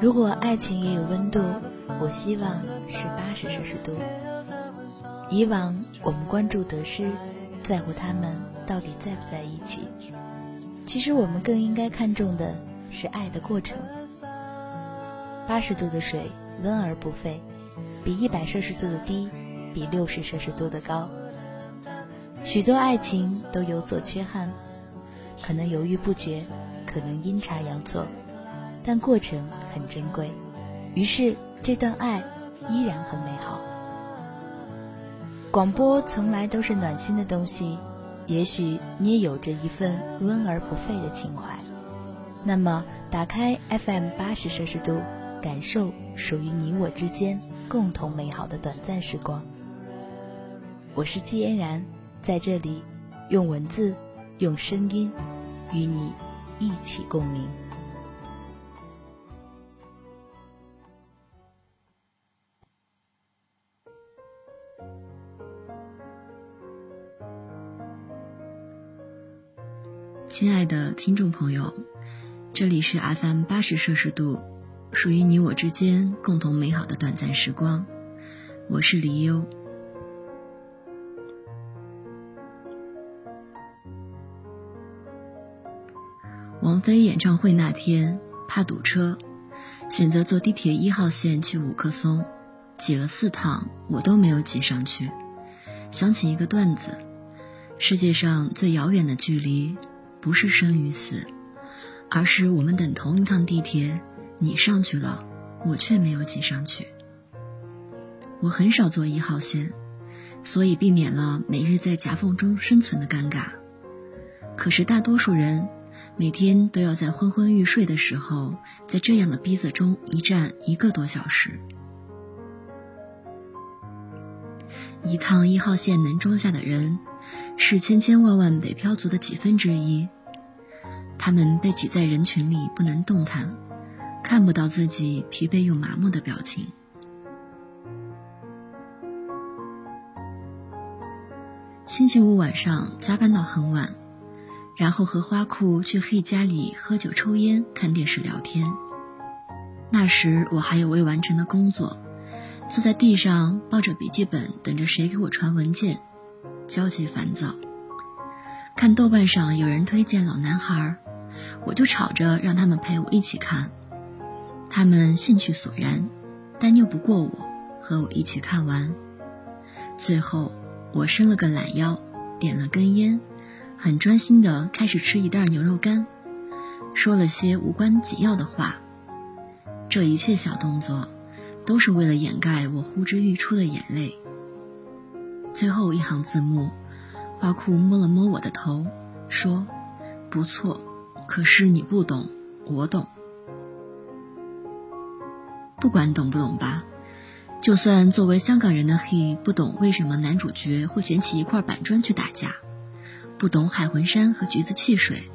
如果爱情也有温度，我希望是八十摄氏度。以往我们关注得失，在乎他们到底在不在一起。其实我们更应该看重的是爱的过程。八十度的水温而不沸，比一百摄氏度的低，比六十摄氏度的高。许多爱情都有所缺憾，可能犹豫不决，可能阴差阳错，但过程很珍贵，于是这段爱依然很美好。广播从来都是暖心的东西，也许你也有着一份温而不沸的情怀。那么，打开 FM 八十摄氏度。感受属于你我之间共同美好的短暂时光。我是季嫣然，在这里用文字、用声音与你一起共鸣。亲爱的听众朋友，这里是 FM 八十摄氏度。属于你我之间共同美好的短暂时光，我是李优。王菲演唱会那天怕堵车，选择坐地铁一号线去五棵松，挤了四趟我都没有挤上去。想起一个段子：世界上最遥远的距离，不是生与死，而是我们等同一趟地铁。你上去了，我却没有挤上去。我很少坐一号线，所以避免了每日在夹缝中生存的尴尬。可是大多数人每天都要在昏昏欲睡的时候，在这样的逼仄中一站一个多小时。一趟一号线能装下的人，是千千万万北漂族的几分之一。他们被挤在人群里，不能动弹。看不到自己疲惫又麻木的表情。星期五晚上加班到很晚，然后和花库去黑家里喝酒、抽烟、看电视、聊天。那时我还有未完成的工作，坐在地上抱着笔记本，等着谁给我传文件，焦急烦躁。看豆瓣上有人推荐《老男孩》，我就吵着让他们陪我一起看。他们兴趣索然，但拗不过我，和我一起看完。最后，我伸了个懒腰，点了根烟，很专心地开始吃一袋牛肉干，说了些无关紧要的话。这一切小动作，都是为了掩盖我呼之欲出的眼泪。最后一行字幕，花裤摸了摸我的头，说：“不错，可是你不懂，我懂。”不管懂不懂吧，就算作为香港人的 He 不懂为什么男主角会卷起一块板砖去打架，不懂海魂衫和橘子汽水，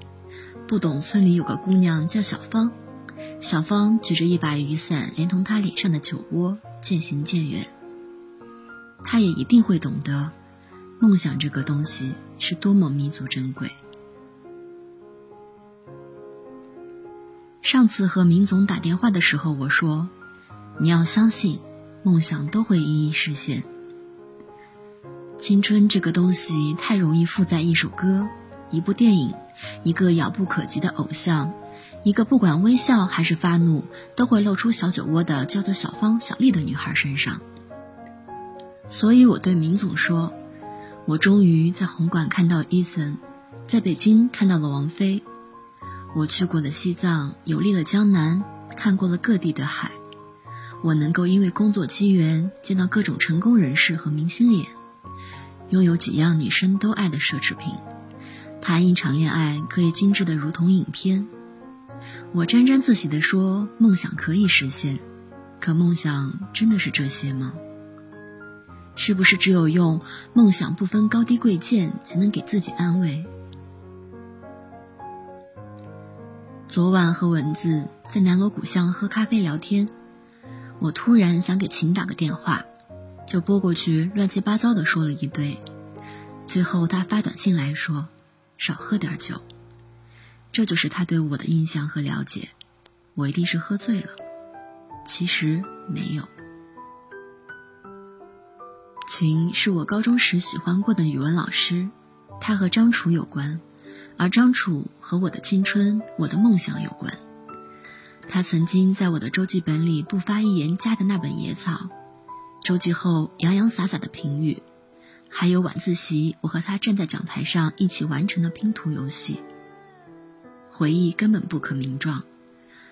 不懂村里有个姑娘叫小芳，小芳举着一把雨伞，连同她脸上的酒窝渐行渐远。他也一定会懂得，梦想这个东西是多么弥足珍贵。上次和明总打电话的时候，我说。你要相信，梦想都会一一实现。青春这个东西太容易附在一首歌、一部电影、一个遥不可及的偶像、一个不管微笑还是发怒都会露出小酒窝的叫做小芳、小丽的女孩身上。所以我对明总说：“我终于在红馆看到伊森，在北京看到了王菲，我去过了西藏，游历了江南，看过了各地的海。”我能够因为工作机缘见到各种成功人士和明星脸，拥有几样女生都爱的奢侈品，谈一场恋爱可以精致的如同影片。我沾沾自喜地说：“梦想可以实现，可梦想真的是这些吗？是不是只有用梦想不分高低贵贱才能给自己安慰？”昨晚和蚊子在南锣鼓巷喝咖啡聊天。我突然想给秦打个电话，就拨过去，乱七八糟的说了一堆。最后他发短信来说：“少喝点酒。”这就是他对我的印象和了解。我一定是喝醉了。其实没有。秦是我高中时喜欢过的语文老师，他和张楚有关，而张楚和我的青春、我的梦想有关。他曾经在我的周记本里不发一言加的那本《野草》，周记后洋洋洒洒的评语，还有晚自习我和他站在讲台上一起完成的拼图游戏。回忆根本不可名状，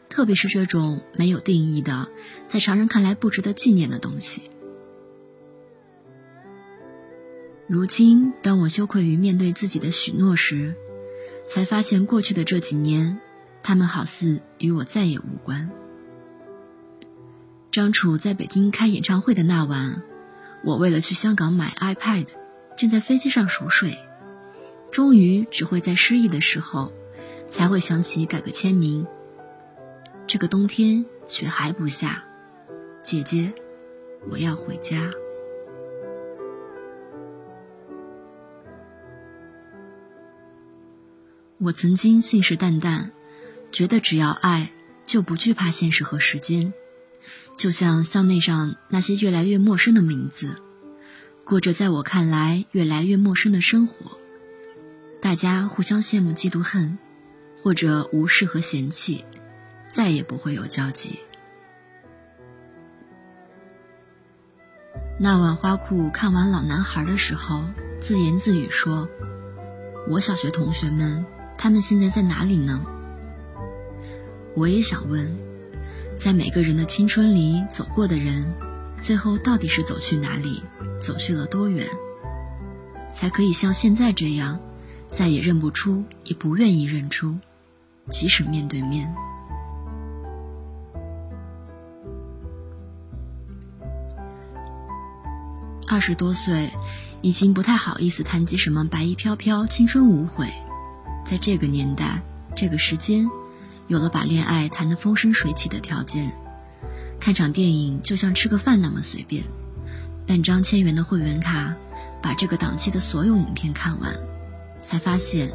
特别是这种没有定义的，在常人看来不值得纪念的东西。如今，当我羞愧于面对自己的许诺时，才发现过去的这几年。他们好似与我再也无关。张楚在北京开演唱会的那晚，我为了去香港买 iPad，正在飞机上熟睡，终于只会在失忆的时候，才会想起改个签名。这个冬天雪还不下，姐姐，我要回家。我曾经信誓旦旦。觉得只要爱，就不惧怕现实和时间，就像校内上那些越来越陌生的名字，过着在我看来越来越陌生的生活。大家互相羡慕、嫉妒、恨，或者无视和嫌弃，再也不会有交集。那晚花裤看完《老男孩》的时候，自言自语说：“我小学同学们，他们现在在哪里呢？”我也想问，在每个人的青春里走过的人，最后到底是走去哪里，走去了多远，才可以像现在这样，再也认不出，也不愿意认出，即使面对面。二十多岁，已经不太好意思谈及什么白衣飘飘、青春无悔，在这个年代，这个时间。有了把恋爱谈得风生水起的条件，看场电影就像吃个饭那么随便，办张千元的会员卡，把这个档期的所有影片看完，才发现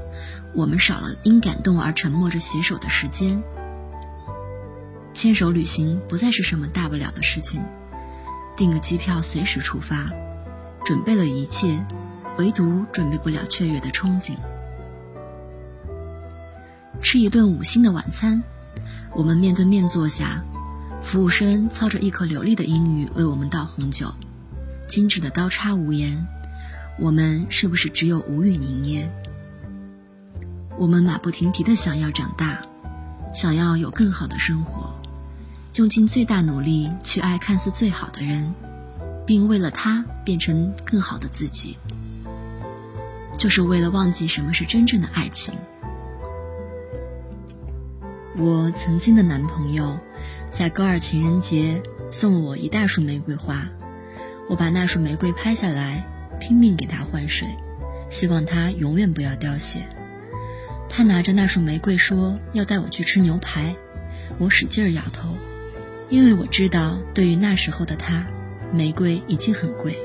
我们少了因感动而沉默着携手的时间。牵手旅行不再是什么大不了的事情，订个机票随时出发，准备了一切，唯独准备不了雀跃的憧憬。吃一顿五星的晚餐，我们面对面坐下，服务生操着一口流利的英语为我们倒红酒，精致的刀叉无言，我们是不是只有无语凝噎？我们马不停蹄的想要长大，想要有更好的生活，用尽最大努力去爱看似最好的人，并为了他变成更好的自己，就是为了忘记什么是真正的爱情。我曾经的男朋友，在高二情人节送了我一大束玫瑰花，我把那束玫瑰拍下来，拼命给他换水，希望他永远不要凋谢。他拿着那束玫瑰说要带我去吃牛排，我使劲摇头，因为我知道对于那时候的他，玫瑰已经很贵。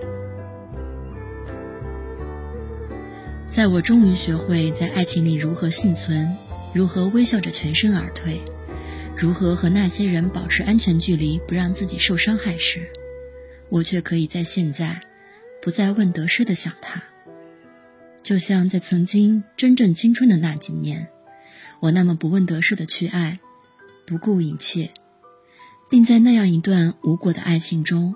在我终于学会在爱情里如何幸存。如何微笑着全身而退？如何和那些人保持安全距离，不让自己受伤害时，我却可以在现在，不再问得失的想他。就像在曾经真正青春的那几年，我那么不问得失的去爱，不顾一切，并在那样一段无果的爱情中，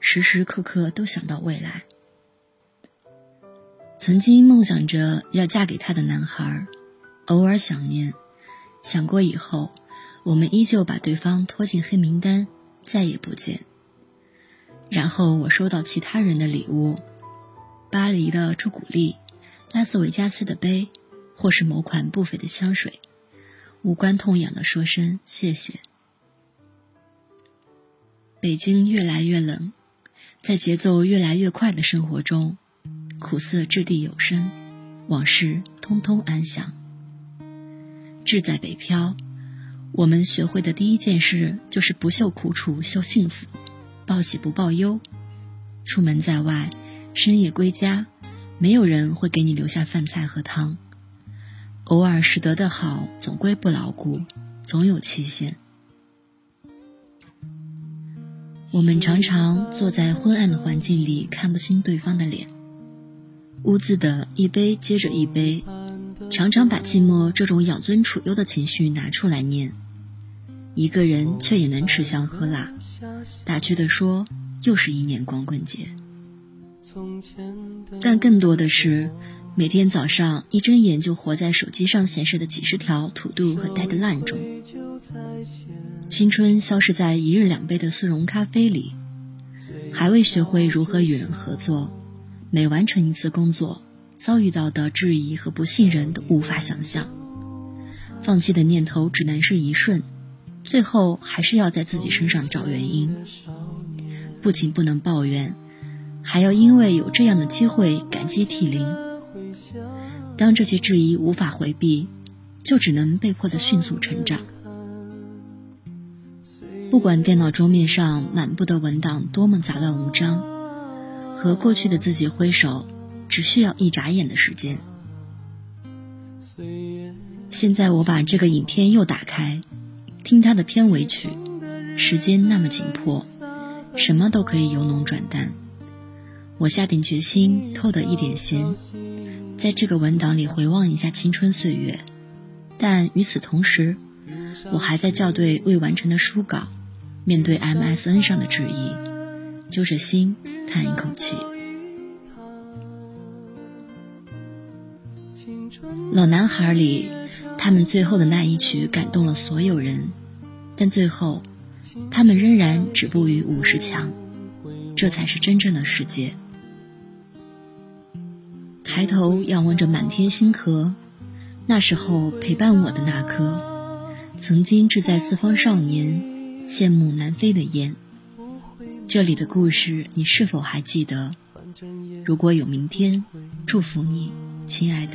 时时刻刻都想到未来。曾经梦想着要嫁给他的男孩。偶尔想念，想过以后，我们依旧把对方拖进黑名单，再也不见。然后我收到其他人的礼物，巴黎的朱古力，拉斯维加斯的杯，或是某款不菲的香水，无关痛痒的说声谢谢。北京越来越冷，在节奏越来越快的生活中，苦涩掷地有声，往事通通安详。志在北漂，我们学会的第一件事就是不秀苦楚，秀幸福，报喜不报忧。出门在外，深夜归家，没有人会给你留下饭菜和汤。偶尔拾得的好，总归不牢固，总有期限。我们常常坐在昏暗的环境里，看不清对方的脸，兀自的一杯接着一杯，常常把寂寞这种养尊处优的情绪拿出来念。一个人却也能吃香喝辣，打趣的说，又是一年光棍节。但更多的是，每天早上一睁眼就活在手机上显示的几十条土度和 deadline 中。青春消失在一日两杯的速溶咖啡里，还未学会如何与人合作，每完成一次工作，遭遇到的质疑和不信任都无法想象。放弃的念头只能是一瞬，最后还是要在自己身上找原因。不仅不能抱怨。还要因为有这样的机会感激涕零。当这些质疑无法回避，就只能被迫的迅速成长。不管电脑桌面上满布的文档多么杂乱无章，和过去的自己挥手，只需要一眨眼的时间。现在我把这个影片又打开，听它的片尾曲。时间那么紧迫，什么都可以由浓转淡。我下定决心偷得一点闲，在这个文档里回望一下青春岁月，但与此同时，我还在校对未完成的书稿，面对 MSN 上的质疑，揪着心叹一口气。老男孩里，他们最后的那一曲感动了所有人，但最后，他们仍然止步于五十强，这才是真正的世界。抬头仰望着满天星河，那时候陪伴我的那颗，曾经志在四方少年，羡慕南飞的雁。这里的故事你是否还记得？如果有明天，祝福你，亲爱的。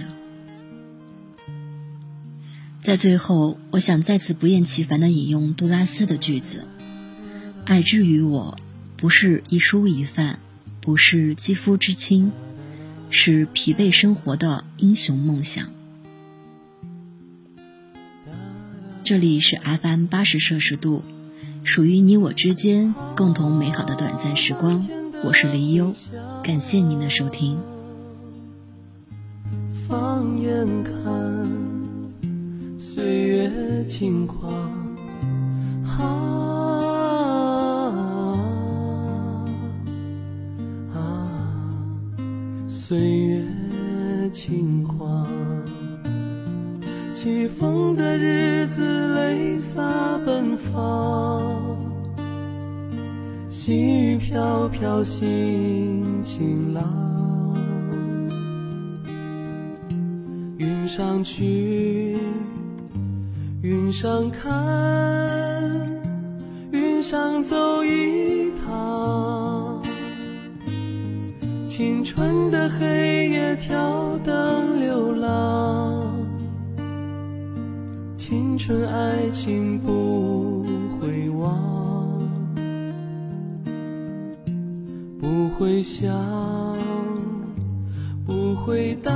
在最后，我想再次不厌其烦的引用杜拉斯的句子：“爱之于我，不是一蔬一饭，不是肌肤之亲。”是疲惫生活的英雄梦想。这里是 FM 八十摄氏度，属于你我之间共同美好的短暂时光。我是黎优，感谢您的收听。放眼看，岁月轻狂。啊啊岁月轻狂，起风的日子泪洒奔放，细雨飘飘心情朗，上去，云上看，云上走一趟。青春的黑夜，挑灯流浪。青春爱情不会忘，不会想，不会当，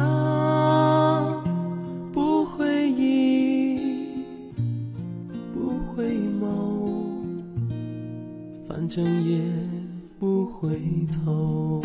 整夜不回头。